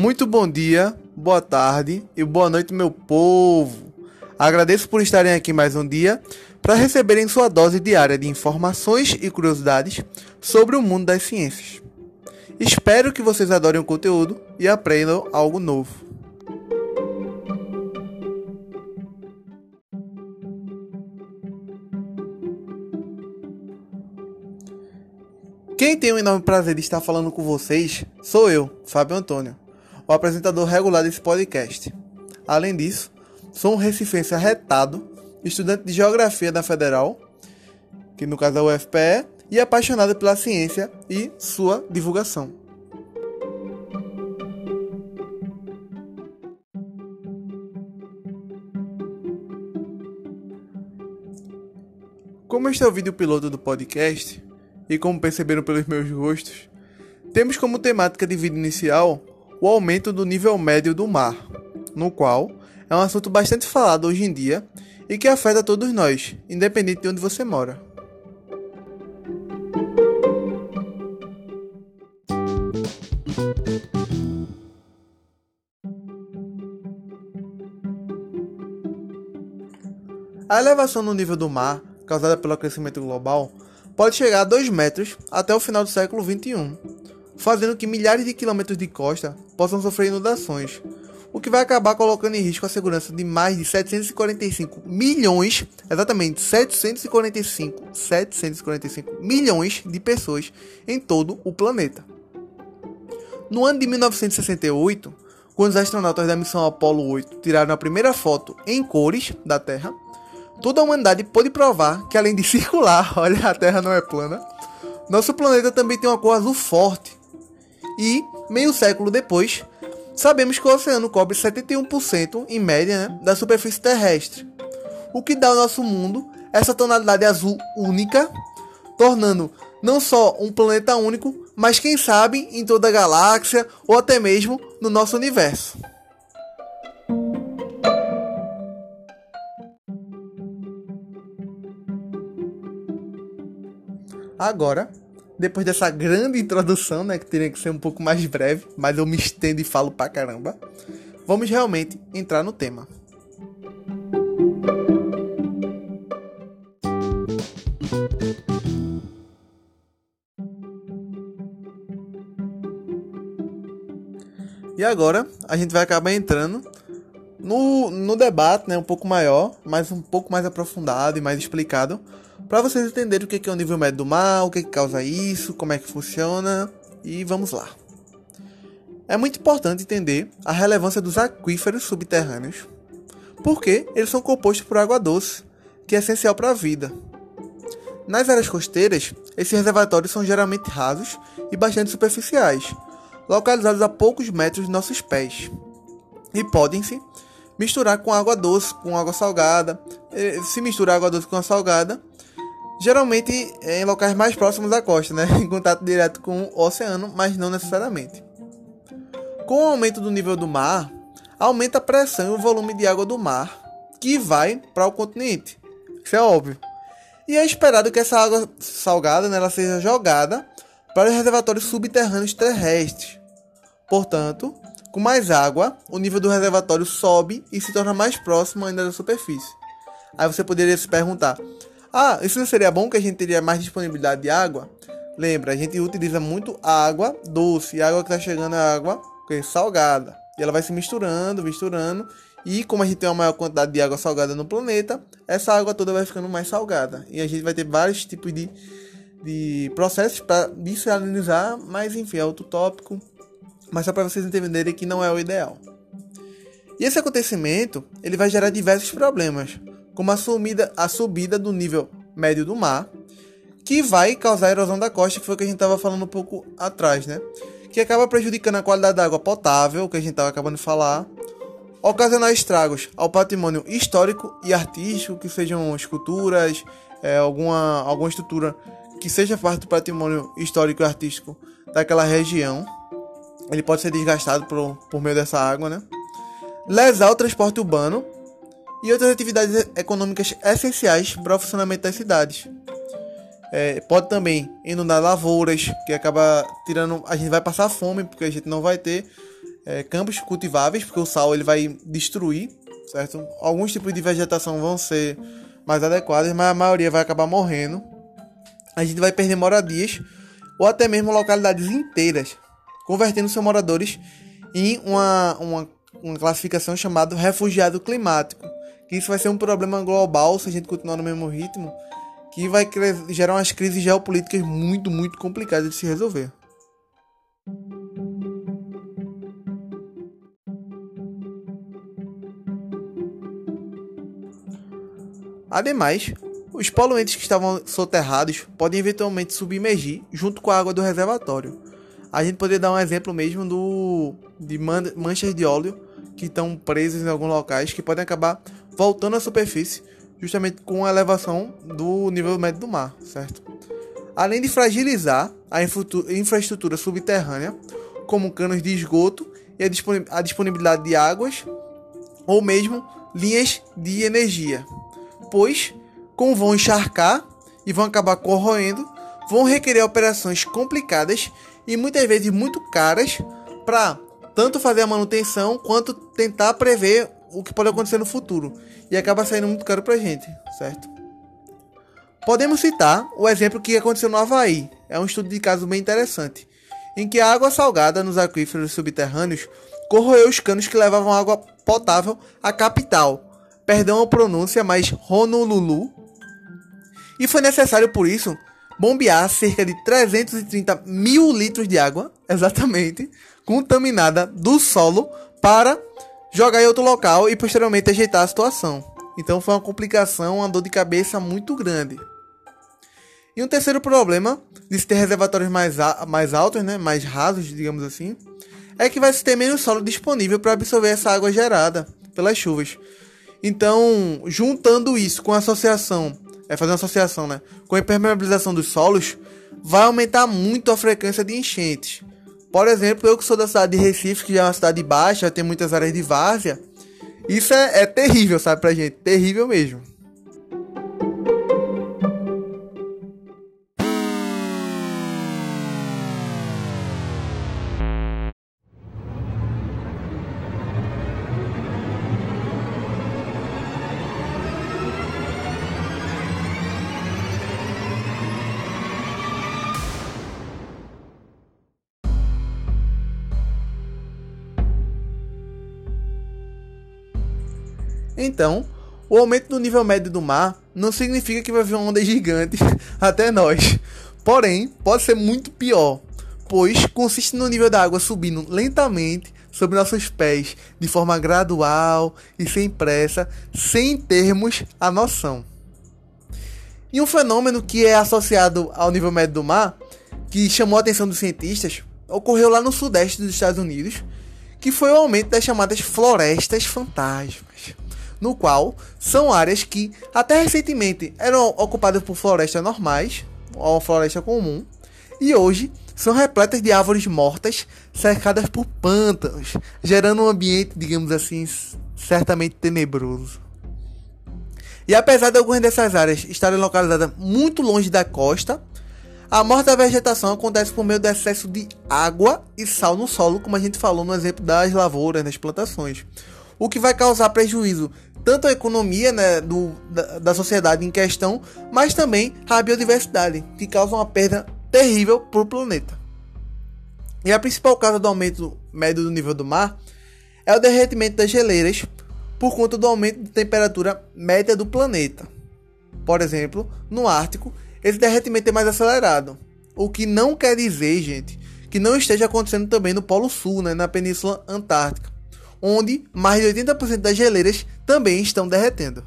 Muito bom dia, boa tarde e boa noite, meu povo. Agradeço por estarem aqui mais um dia para receberem sua dose diária de informações e curiosidades sobre o mundo das ciências. Espero que vocês adorem o conteúdo e aprendam algo novo. Quem tem o enorme prazer de estar falando com vocês sou eu, Fábio Antônio, o apresentador regular desse podcast. Além disso, sou um recifense arretado, estudante de Geografia da Federal, que no caso é o UFPE, e apaixonado pela ciência e sua divulgação. Como este é o vídeo piloto do podcast, e como perceberam pelos meus gostos, temos como temática de vídeo inicial o aumento do nível médio do mar, no qual é um assunto bastante falado hoje em dia e que afeta todos nós, independente de onde você mora. A elevação no nível do mar, causada pelo aquecimento global, pode chegar a 2 metros até o final do século 21, fazendo que milhares de quilômetros de costa possam sofrer inundações, o que vai acabar colocando em risco a segurança de mais de 745 milhões, exatamente 745, 745 milhões de pessoas em todo o planeta. No ano de 1968, quando os astronautas da missão Apollo 8 tiraram a primeira foto em cores da Terra, toda a humanidade pôde provar que além de circular, olha, a Terra não é plana, nosso planeta também tem uma cor azul forte. E, meio século depois, sabemos que o oceano cobre 71% em média né, da superfície terrestre, o que dá ao nosso mundo essa tonalidade azul única, tornando não só um planeta único, mas quem sabe em toda a galáxia ou até mesmo no nosso universo. Agora, depois dessa grande introdução, né, que teria que ser um pouco mais breve, mas eu me estendo e falo pra caramba, vamos realmente entrar no tema. E agora a gente vai acabar entrando no, no debate, né, um pouco maior, mas um pouco mais aprofundado e mais explicado para vocês entenderem o que é o nível médio do mar, o que, que causa isso, como é que funciona e vamos lá. É muito importante entender a relevância dos aquíferos subterrâneos, porque eles são compostos por água doce, que é essencial para a vida. Nas áreas costeiras, esses reservatórios são geralmente rasos e bastante superficiais, localizados a poucos metros de nossos pés, e podem-se misturar com água doce, com água salgada. Se misturar água doce com água salgada, geralmente em locais mais próximos da costa, né? em contato direto com o oceano, mas não necessariamente. Com o aumento do nível do mar, aumenta a pressão e o volume de água do mar que vai para o continente. Isso é óbvio. E é esperado que essa água salgada né, ela seja jogada para os reservatórios subterrâneos terrestres. Portanto, com mais água, o nível do reservatório sobe e se torna mais próximo ainda da superfície. Aí você poderia se perguntar: ah, isso não seria bom que a gente teria mais disponibilidade de água? Lembra, a gente utiliza muito água doce, e água que está chegando é água salgada. E ela vai se misturando, misturando. E como a gente tem uma maior quantidade de água salgada no planeta, essa água toda vai ficando mais salgada. E a gente vai ter vários tipos de, de processos para desalinizar, mas enfim, é outro tópico. Mas só para vocês entenderem que não é o ideal. E esse acontecimento ele vai gerar diversos problemas, como a, sumida, a subida do nível médio do mar, que vai causar erosão da costa, que foi o que a gente estava falando um pouco atrás, né? Que acaba prejudicando a qualidade da água potável, que a gente estava acabando de falar, ocasionar estragos ao patrimônio histórico e artístico, que sejam esculturas, é, alguma, alguma estrutura que seja parte do patrimônio histórico e artístico daquela região. Ele pode ser desgastado por, por meio dessa água, né? Lesar o transporte urbano, e outras atividades econômicas essenciais para o funcionamento das cidades. É, pode também inundar lavouras, que acaba tirando. A gente vai passar fome, porque a gente não vai ter é, campos cultiváveis, porque o sal ele vai destruir, certo? Alguns tipos de vegetação vão ser mais adequadas, mas a maioria vai acabar morrendo. A gente vai perder moradias ou até mesmo localidades inteiras, convertendo seus moradores em uma, uma, uma classificação chamada refugiado climático. Isso vai ser um problema global se a gente continuar no mesmo ritmo, que vai gerar umas crises geopolíticas muito, muito complicadas de se resolver. Ademais, os poluentes que estavam soterrados podem eventualmente submergir junto com a água do reservatório. A gente poderia dar um exemplo mesmo do de manchas de óleo que estão presas em alguns locais que podem acabar voltando à superfície justamente com a elevação do nível médio do mar, certo? Além de fragilizar a infraestrutura subterrânea, como canos de esgoto e a disponibilidade de águas ou mesmo linhas de energia pois, como vão encharcar e vão acabar corroendo, vão requerer operações complicadas e muitas vezes muito caras para tanto fazer a manutenção quanto tentar prever o que pode acontecer no futuro. E acaba saindo muito caro para a gente, certo? Podemos citar o exemplo que aconteceu no Havaí. É um estudo de caso bem interessante, em que a água salgada nos aquíferos subterrâneos corroeu os canos que levavam água potável à capital, perdão a pronúncia, mas Honolulu. E foi necessário, por isso, bombear cerca de 330 mil litros de água, exatamente, contaminada do solo, para jogar em outro local e posteriormente ajeitar a situação. Então foi uma complicação, uma dor de cabeça muito grande. E um terceiro problema de se ter reservatórios mais, mais altos, né, mais rasos, digamos assim, é que vai se ter menos solo disponível para absorver essa água gerada pelas chuvas. Então, juntando isso com a associação, é fazer uma associação, né? Com a impermeabilização dos solos, vai aumentar muito a frequência de enchentes. Por exemplo, eu que sou da cidade de Recife, que já é uma cidade baixa, tem muitas áreas de várzea. Isso é, é terrível, sabe, pra gente? Terrível mesmo. Então, o aumento do nível médio do mar não significa que vai vir uma onda gigante até nós. Porém, pode ser muito pior, pois consiste no nível da água subindo lentamente sobre nossos pés, de forma gradual e sem pressa, sem termos a noção. E um fenômeno que é associado ao nível médio do mar, que chamou a atenção dos cientistas, ocorreu lá no sudeste dos Estados Unidos, que foi o aumento das chamadas florestas fantasmas no qual são áreas que até recentemente eram ocupadas por florestas normais, ou floresta comum, e hoje são repletas de árvores mortas cercadas por pântanos, gerando um ambiente, digamos assim, certamente tenebroso. E apesar de algumas dessas áreas estarem localizadas muito longe da costa, a morte da vegetação acontece por meio do excesso de água e sal no solo, como a gente falou no exemplo das lavouras, das plantações, o que vai causar prejuízo tanto a economia né, do, da, da sociedade em questão, mas também a biodiversidade, que causa uma perda terrível para o planeta. E a principal causa do aumento médio do nível do mar é o derretimento das geleiras por conta do aumento de temperatura média do planeta. Por exemplo, no Ártico, esse derretimento é mais acelerado, o que não quer dizer, gente, que não esteja acontecendo também no Polo Sul, né, na Península Antártica onde mais de 80% das geleiras também estão derretendo.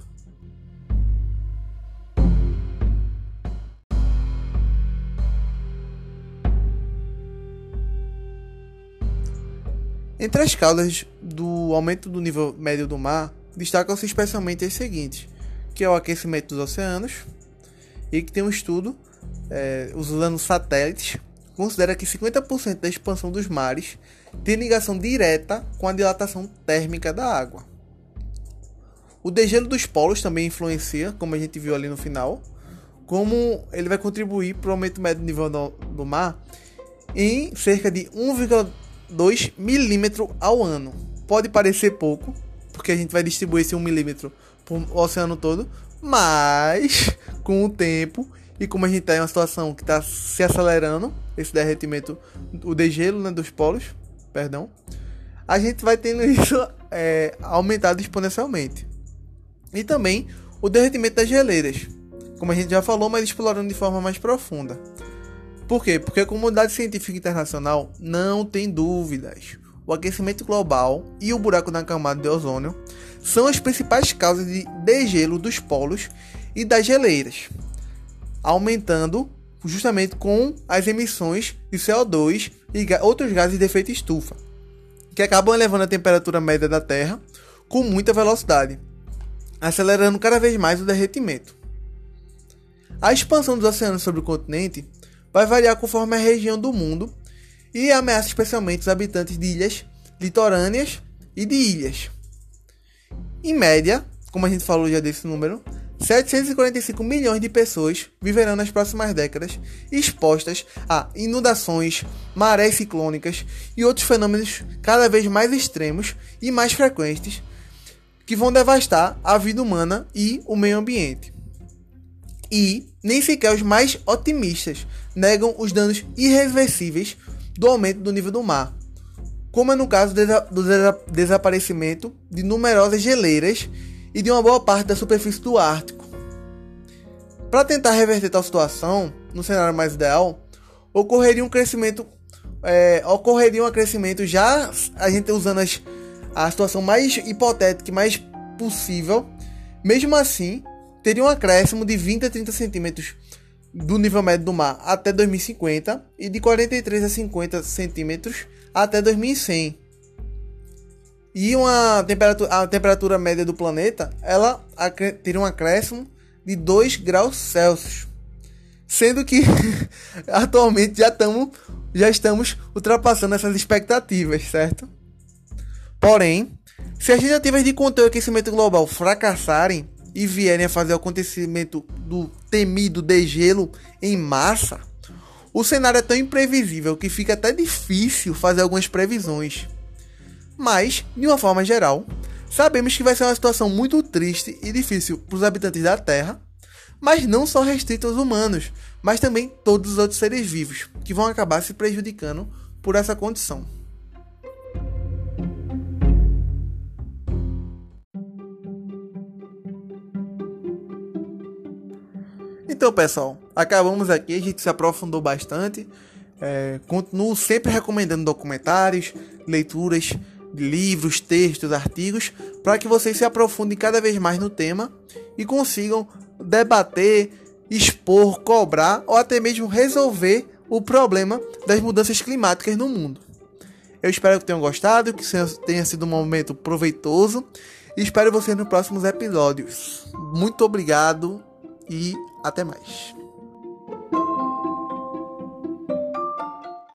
Entre as causas do aumento do nível médio do mar, destacam-se especialmente as seguintes, que é o aquecimento dos oceanos, e que tem um estudo é, usando satélites considera que 50% da expansão dos mares tem ligação direta com a dilatação térmica da água. O degelo dos polos também influencia, como a gente viu ali no final, como ele vai contribuir para o aumento médio do nível do, do mar em cerca de 1,2 2 milímetros ao ano. Pode parecer pouco, porque a gente vai distribuir esse 1 milímetro para o oceano todo, mas com o tempo e como a gente está em uma situação que está se acelerando, esse derretimento, o degelo né, dos polos, perdão, a gente vai tendo isso é, aumentado exponencialmente. E também o derretimento das geleiras, como a gente já falou, mas explorando de forma mais profunda. Por quê? Porque a comunidade científica internacional não tem dúvidas. O aquecimento global e o buraco na camada de ozônio são as principais causas de degelo dos polos e das geleiras, aumentando justamente com as emissões de CO2 e outros gases de efeito estufa, que acabam elevando a temperatura média da Terra com muita velocidade, acelerando cada vez mais o derretimento. A expansão dos oceanos sobre o continente vai variar conforme a região do mundo e ameaça especialmente os habitantes de ilhas litorâneas e de ilhas. Em média, como a gente falou já desse número, 745 milhões de pessoas viverão nas próximas décadas expostas a inundações, marés ciclônicas e outros fenômenos cada vez mais extremos e mais frequentes que vão devastar a vida humana e o meio ambiente. E nem sequer os mais otimistas negam os danos irreversíveis do aumento do nível do mar, como é no caso do desaparecimento de numerosas geleiras e de uma boa parte da superfície do Ártico. Para tentar reverter tal situação, no cenário mais ideal, ocorreria um crescimento, é, ocorreria um crescimento já a gente usando as, a situação mais hipotética e mais possível. Mesmo assim, teria um acréscimo de 20 a 30 centímetros do nível médio do mar até 2050 e de 43 a 50 centímetros até 2100. E uma temperatura, a temperatura média do planeta, ela teria um acréscimo de 2 graus Celsius. Sendo que atualmente já, tamo, já estamos ultrapassando essas expectativas, certo? Porém, se as tentativas de conter o aquecimento global fracassarem e vierem a fazer o acontecimento do temido degelo em massa, o cenário é tão imprevisível que fica até difícil fazer algumas previsões. Mas, de uma forma geral, sabemos que vai ser uma situação muito triste e difícil para os habitantes da Terra, mas não só restrito aos humanos, mas também todos os outros seres vivos, que vão acabar se prejudicando por essa condição. Então, pessoal, acabamos aqui. A gente se aprofundou bastante. É, continuo sempre recomendando documentários, leituras livros, textos, artigos, para que vocês se aprofundem cada vez mais no tema e consigam debater, expor, cobrar ou até mesmo resolver o problema das mudanças climáticas no mundo. Eu espero que tenham gostado, que tenha sido um momento proveitoso e espero vocês nos próximos episódios. Muito obrigado e até mais.